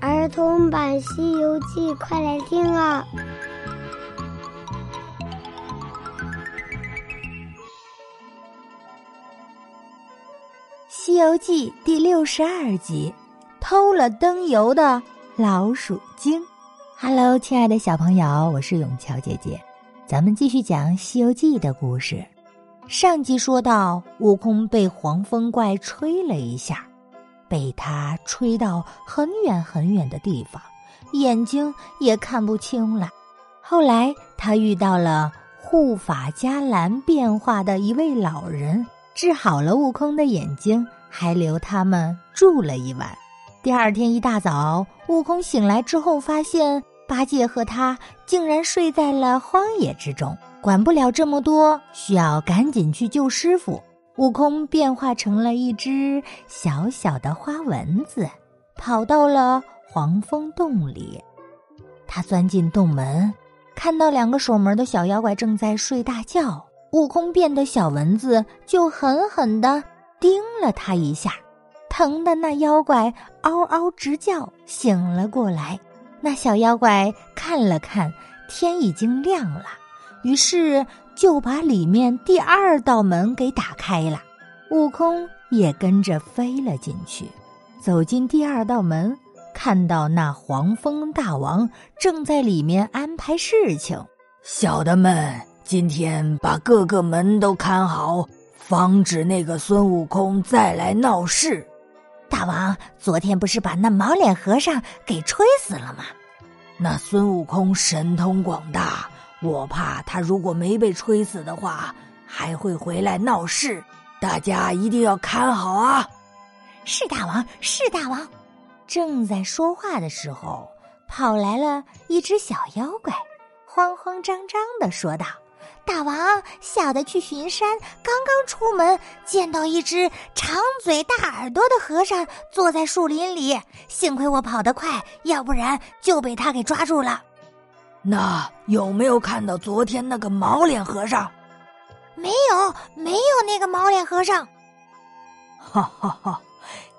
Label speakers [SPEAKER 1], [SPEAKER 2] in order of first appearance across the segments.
[SPEAKER 1] 儿童版《西游记》，快来听啊！
[SPEAKER 2] 《西游记》第六十二集：偷了灯油的老鼠精。Hello，亲爱的小朋友，我是永乔姐姐，咱们继续讲《西游记》的故事。上集说到，悟空被黄风怪吹了一下。被他吹到很远很远的地方，眼睛也看不清了。后来他遇到了护法伽蓝变化的一位老人，治好了悟空的眼睛，还留他们住了一晚。第二天一大早，悟空醒来之后，发现八戒和他竟然睡在了荒野之中，管不了这么多，需要赶紧去救师傅。悟空变化成了一只小小的花蚊子，跑到了黄蜂洞里。他钻进洞门，看到两个守门的小妖怪正在睡大觉。悟空变的小蚊子就狠狠地叮了他一下，疼的那妖怪嗷嗷直叫，醒了过来。那小妖怪看了看，天已经亮了，于是。就把里面第二道门给打开了，悟空也跟着飞了进去。走进第二道门，看到那黄蜂大王正在里面安排事情。
[SPEAKER 3] 小的们，今天把各个门都看好，防止那个孙悟空再来闹事。
[SPEAKER 2] 大王，昨天不是把那毛脸和尚给吹死了吗？
[SPEAKER 3] 那孙悟空神通广大。我怕他如果没被吹死的话，还会回来闹事。大家一定要看好啊！
[SPEAKER 2] 是大王，是大王。正在说话的时候，跑来了一只小妖怪，慌慌张张的说道：“大王，小的去巡山，刚刚出门，见到一只长嘴大耳朵的和尚坐在树林里。幸亏我跑得快，要不然就被他给抓住了。”
[SPEAKER 3] 那有没有看到昨天那个毛脸和尚？
[SPEAKER 2] 没有，没有那个毛脸和尚。
[SPEAKER 3] 哈哈哈！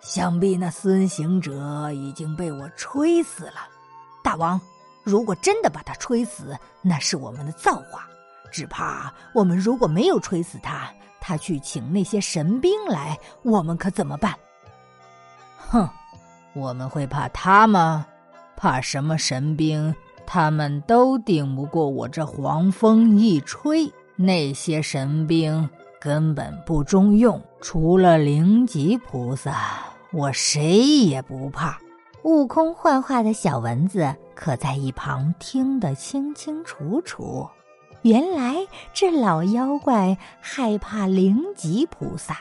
[SPEAKER 3] 想必那孙行者已经被我吹死了。
[SPEAKER 2] 大王，如果真的把他吹死，那是我们的造化。只怕我们如果没有吹死他，他去请那些神兵来，我们可怎么办？
[SPEAKER 3] 哼，我们会怕他吗？怕什么神兵？他们都顶不过我这黄风一吹，那些神兵根本不中用，除了灵吉菩萨，我谁也不怕。
[SPEAKER 2] 悟空幻化的小蚊子可在一旁听得清清楚楚。原来这老妖怪害怕灵吉菩萨，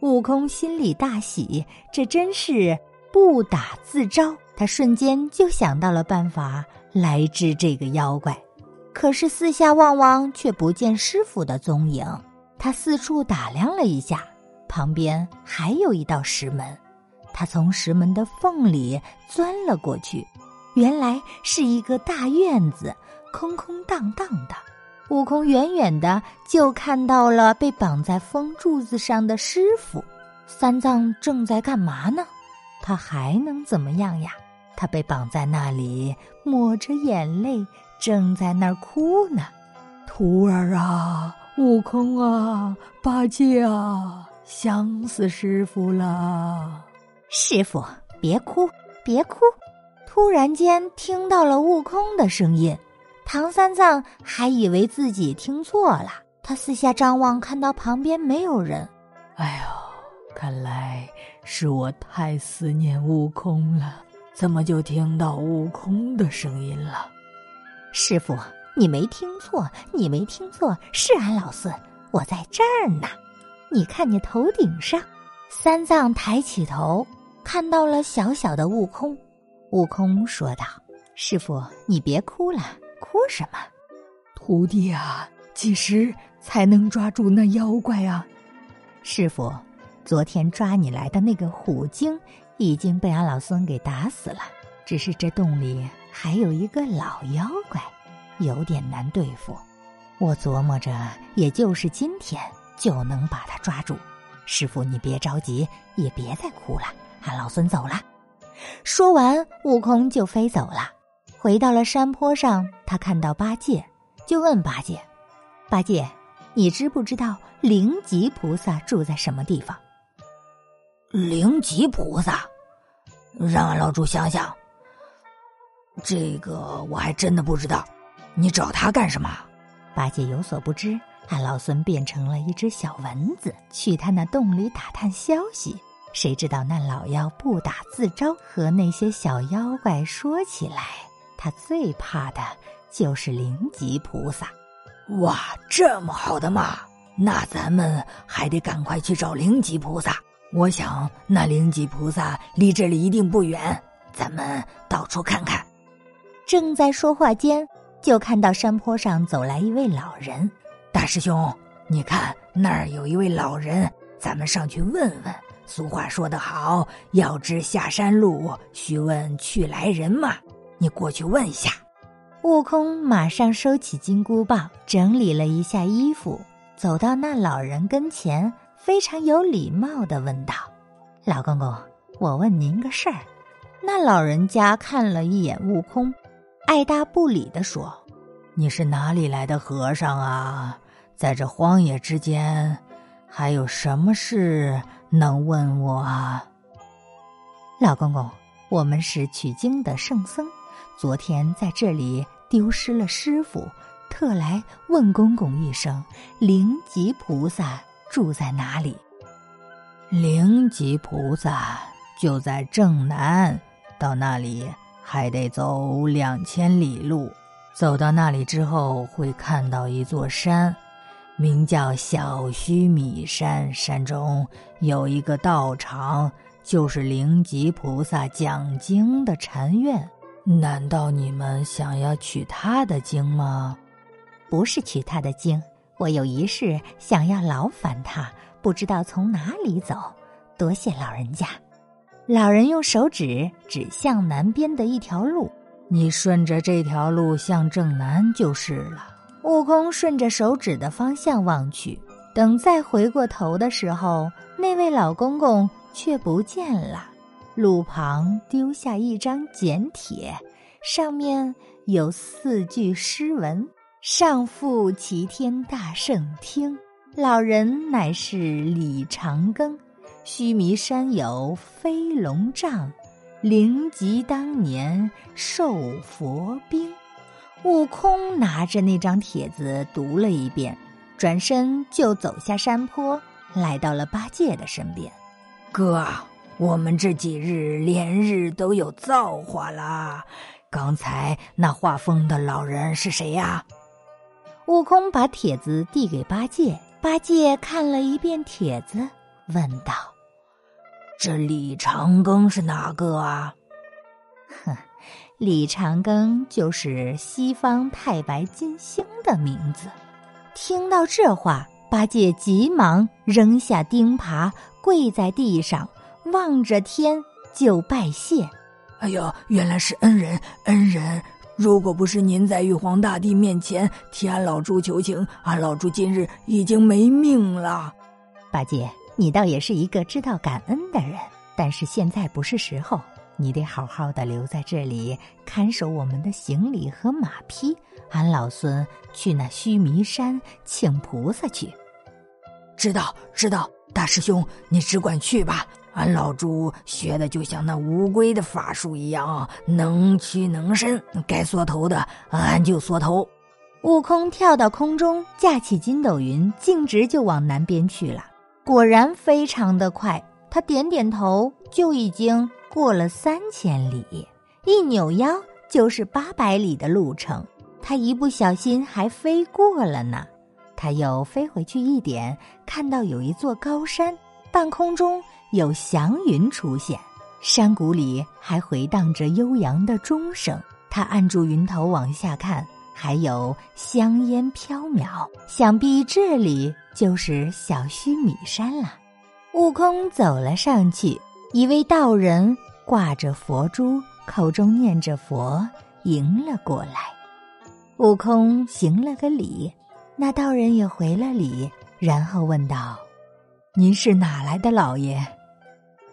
[SPEAKER 2] 悟空心里大喜，这真是不打自招。他瞬间就想到了办法。来治这个妖怪，可是四下望望却不见师傅的踪影。他四处打量了一下，旁边还有一道石门。他从石门的缝里钻了过去，原来是一个大院子，空空荡荡的。悟空远远的就看到了被绑在风柱子上的师傅。三藏正在干嘛呢？他还能怎么样呀？他被绑在那里，抹着眼泪，正在那儿哭呢。
[SPEAKER 3] 徒儿啊，悟空啊，八戒啊，想死师傅了。
[SPEAKER 2] 师傅，别哭，别哭。突然间听到了悟空的声音，唐三藏还以为自己听错了。他四下张望，看到旁边没有人。
[SPEAKER 3] 哎呦，看来是我太思念悟空了。怎么就听到悟空的声音了？
[SPEAKER 2] 师傅，你没听错，你没听错，是俺老孙，我在这儿呢。你看你头顶上，三藏抬起头，看到了小小的悟空。悟空说道：“师傅，你别哭了，哭什么？
[SPEAKER 3] 徒弟啊，几时才能抓住那妖怪啊？
[SPEAKER 2] 师傅，昨天抓你来的那个虎精。”已经被俺老孙给打死了，只是这洞里还有一个老妖怪，有点难对付。我琢磨着，也就是今天就能把他抓住。师傅，你别着急，也别再哭了，俺老孙走了。说完，悟空就飞走了。回到了山坡上，他看到八戒，就问八戒：“八戒，你知不知道灵吉菩萨住在什么地方？”
[SPEAKER 3] 灵吉菩萨，让俺老猪想想。这个我还真的不知道，你找他干什么？
[SPEAKER 2] 八戒有所不知，俺老孙变成了一只小蚊子，去他那洞里打探消息。谁知道那老妖不打自招，和那些小妖怪说起来，他最怕的就是灵吉菩萨。
[SPEAKER 3] 哇，这么好的嘛！那咱们还得赶快去找灵吉菩萨。我想那灵吉菩萨离这里一定不远，咱们到处看看。
[SPEAKER 2] 正在说话间，就看到山坡上走来一位老人。
[SPEAKER 3] 大师兄，你看那儿有一位老人，咱们上去问问。俗话说得好，要知下山路，须问去来人嘛。你过去问一下。
[SPEAKER 2] 悟空马上收起金箍棒，整理了一下衣服，走到那老人跟前，非常有礼貌的问道：“老公公，我问您个事儿。”那老人家看了一眼悟空。爱答不理的说：“
[SPEAKER 3] 你是哪里来的和尚啊？在这荒野之间，还有什么事能问我啊？”
[SPEAKER 2] 老公公，我们是取经的圣僧，昨天在这里丢失了师傅，特来问公公一声：灵吉菩萨住在哪里？
[SPEAKER 3] 灵吉菩萨就在正南，到那里。还得走两千里路，走到那里之后会看到一座山，名叫小须弥山。山中有一个道场，就是灵吉菩萨讲经的禅院。难道你们想要取他的经吗？
[SPEAKER 2] 不是取他的经，我有一事想要劳烦他，不知道从哪里走。多谢老人家。老人用手指指向南边的一条路，
[SPEAKER 3] 你顺着这条路向正南就是了。
[SPEAKER 2] 悟空顺着手指的方向望去，等再回过头的时候，那位老公公却不见了。路旁丢下一张简帖，上面有四句诗文：“上复齐天大圣听，老人乃是李长庚。”须弥山有飞龙杖，灵吉当年受佛兵。悟空拿着那张帖子读了一遍，转身就走下山坡，来到了八戒的身边。
[SPEAKER 3] 哥，我们这几日连日都有造化了。刚才那画风的老人是谁呀？
[SPEAKER 2] 悟空把帖子递给八戒，八戒看了一遍帖子，问道。
[SPEAKER 3] 这李长庚是哪个啊？
[SPEAKER 2] 哼，李长庚就是西方太白金星的名字。听到这话，八戒急忙扔下钉耙，跪在地上，望着天就拜谢。
[SPEAKER 3] 哎呦，原来是恩人，恩人！如果不是您在玉皇大帝面前替俺老猪求情，俺老猪今日已经没命了。
[SPEAKER 2] 八戒。你倒也是一个知道感恩的人，但是现在不是时候，你得好好的留在这里看守我们的行李和马匹。俺老孙去那须弥山请菩萨去。
[SPEAKER 3] 知道，知道，大师兄，你只管去吧。俺老猪学的就像那乌龟的法术一样，能屈能伸，该缩头的俺就缩头。
[SPEAKER 2] 悟空跳到空中，架起筋斗云，径直就往南边去了。果然非常的快，他点点头，就已经过了三千里，一扭腰就是八百里的路程。他一不小心还飞过了呢。他又飞回去一点，看到有一座高山，半空中有祥云出现，山谷里还回荡着悠扬的钟声。他按住云头往下看。还有香烟飘渺，想必这里就是小须弥山了。悟空走了上去，一位道人挂着佛珠，口中念着佛，迎了过来。悟空行了个礼，那道人也回了礼，然后问道：“您是哪来的老爷？”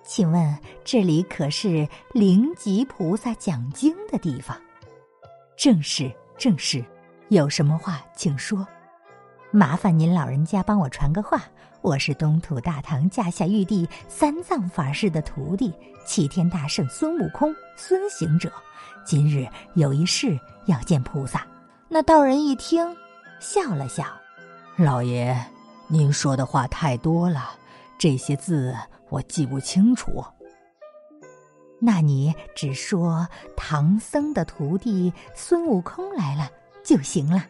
[SPEAKER 2] 请问这里可是灵吉菩萨讲经的地方？正是，正是。有什么话请说。麻烦您老人家帮我传个话。我是东土大唐驾下玉帝三藏法师的徒弟，齐天大圣孙悟空，孙行者。今日有一事要见菩萨。那道人一听，笑了笑：“
[SPEAKER 3] 老爷，您说的话太多了，这些字我记不清楚。
[SPEAKER 2] 那你只说唐僧的徒弟孙悟空来了就行了。”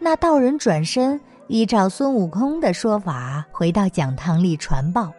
[SPEAKER 2] 那道人转身。依照孙悟空的说法，回到讲堂里传报。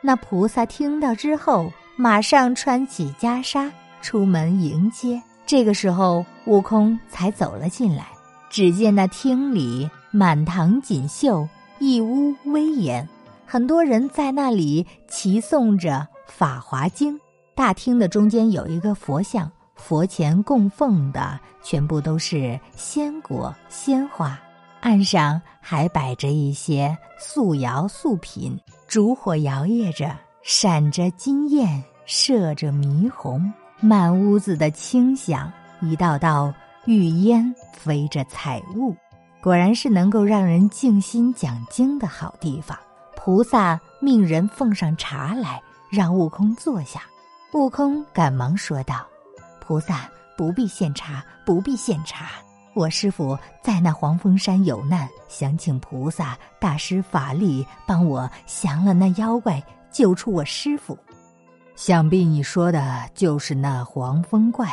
[SPEAKER 2] 那菩萨听到之后，马上穿起袈裟，出门迎接。这个时候，悟空才走了进来。只见那厅里满堂锦绣，一屋威严，很多人在那里齐诵着《法华经》。大厅的中间有一个佛像，佛前供奉的全部都是鲜果鲜花。岸上还摆着一些素肴素品，烛火摇曳着，闪着金焰，射着霓虹，满屋子的清香，一道道玉烟飞着彩雾，果然是能够让人静心讲经的好地方。菩萨命人奉上茶来，让悟空坐下。悟空赶忙说道：“菩萨不必献茶，不必献茶。”我师傅在那黄风山有难，想请菩萨大师法力帮我降了那妖怪，救出我师傅。
[SPEAKER 3] 想必你说的就是那黄风怪。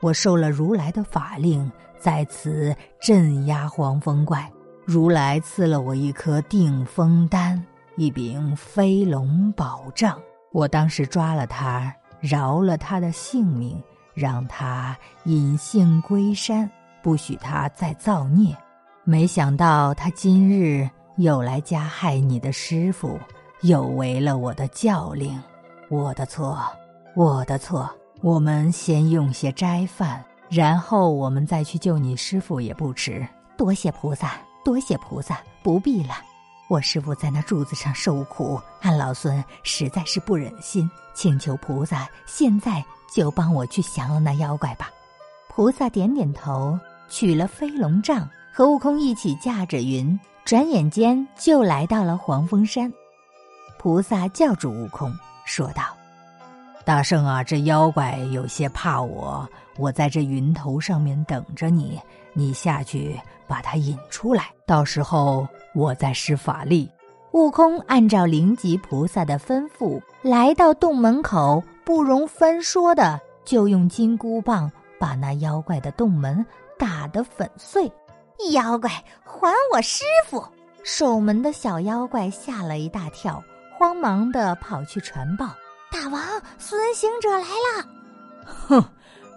[SPEAKER 3] 我受了如来的法令，在此镇压黄风怪。如来赐了我一颗定风丹，一柄飞龙宝杖。我当时抓了他，饶了他的性命，让他隐姓归山。不许他再造孽，没想到他今日又来加害你的师傅，又违了我的教令，我的错，我的错。我们先用些斋饭，然后我们再去救你师傅也不迟。
[SPEAKER 2] 多谢菩萨，多谢菩萨，不必了。我师傅在那柱子上受苦，俺老孙实在是不忍心，请求菩萨现在就帮我去降了那妖怪吧。菩萨点点头。取了飞龙杖，和悟空一起驾着云，转眼间就来到了黄风山。菩萨叫住悟空，说道：“
[SPEAKER 3] 大圣啊，这妖怪有些怕我，我在这云头上面等着你，你下去把他引出来，到时候我再施法力。”
[SPEAKER 2] 悟空按照灵吉菩萨的吩咐，来到洞门口，不容分说的就用金箍棒把那妖怪的洞门。打得粉碎！妖怪，还我师傅！守门的小妖怪吓了一大跳，慌忙的跑去传报：“大王，孙行者来了！”
[SPEAKER 4] 哼，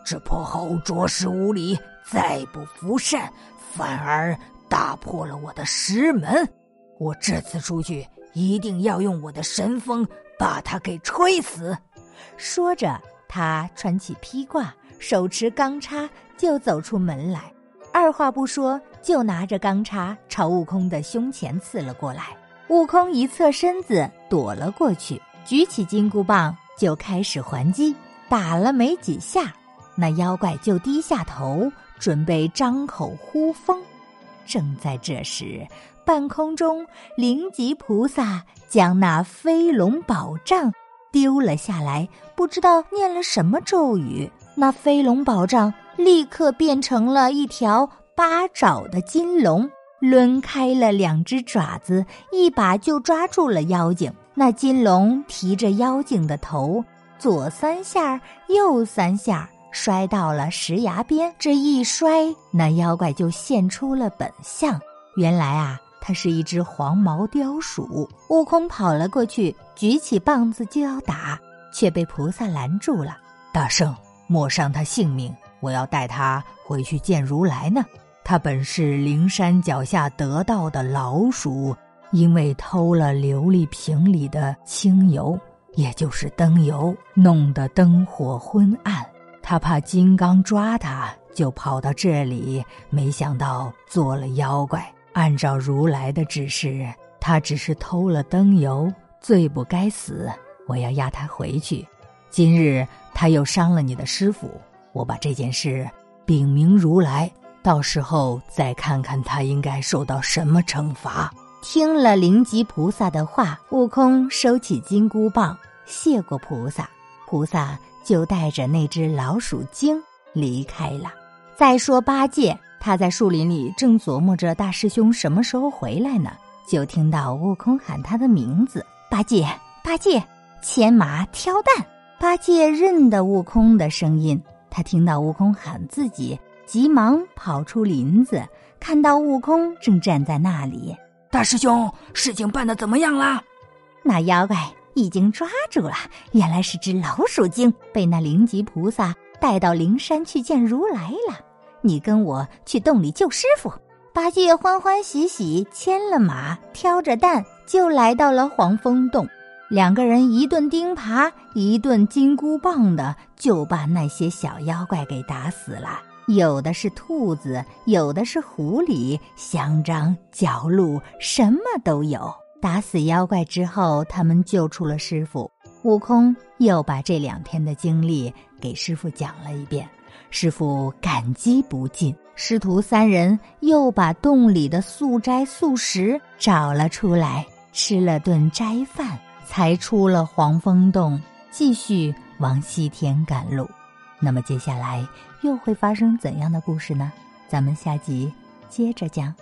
[SPEAKER 4] 这泼猴着实无礼，再不服善，反而打破了我的石门。我这次出去，一定要用我的神风把他给吹死。
[SPEAKER 2] 说着，他穿起披挂。手持钢叉就走出门来，二话不说就拿着钢叉朝悟空的胸前刺了过来。悟空一侧身子躲了过去，举起金箍棒就开始还击。打了没几下，那妖怪就低下头准备张口呼风。正在这时，半空中灵吉菩萨将那飞龙宝杖丢了下来，不知道念了什么咒语。那飞龙宝杖立刻变成了一条八爪的金龙，抡开了两只爪子，一把就抓住了妖精。那金龙提着妖精的头，左三下，右三下，摔到了石崖边。这一摔，那妖怪就现出了本相。原来啊，它是一只黄毛雕鼠。悟空跑了过去，举起棒子就要打，却被菩萨拦住了。
[SPEAKER 3] 大圣。莫伤他性命，我要带他回去见如来呢。他本是灵山脚下得道的老鼠，因为偷了琉璃瓶里的清油，也就是灯油，弄得灯火昏暗。他怕金刚抓他，就跑到这里，没想到做了妖怪。按照如来的指示，他只是偷了灯油，罪不该死。我要押他回去。今日他又伤了你的师傅，我把这件事禀明如来，到时候再看看他应该受到什么惩罚。
[SPEAKER 2] 听了灵吉菩萨的话，悟空收起金箍棒，谢过菩萨，菩萨就带着那只老鼠精离开了。再说八戒，他在树林里正琢磨着大师兄什么时候回来呢，就听到悟空喊他的名字：“八戒，八戒，牵马挑担。”八戒认得悟空的声音，他听到悟空喊自己，急忙跑出林子，看到悟空正站在那里。
[SPEAKER 4] 大师兄，事情办得怎么样了？
[SPEAKER 2] 那妖怪已经抓住了，原来是只老鼠精，被那灵吉菩萨带到灵山去见如来了。你跟我去洞里救师傅。八戒欢欢喜喜牵了马，挑着担就来到了黄风洞。两个人一顿钉耙，一顿金箍棒的，就把那些小妖怪给打死了。有的是兔子，有的是狐狸，香樟、角鹿，什么都有。打死妖怪之后，他们救出了师傅。悟空又把这两天的经历给师傅讲了一遍，师傅感激不尽。师徒三人又把洞里的素斋素食找了出来，吃了顿斋饭，才出了黄风洞，继续往西天赶路。那么接下来又会发生怎样的故事呢？咱们下集接着讲。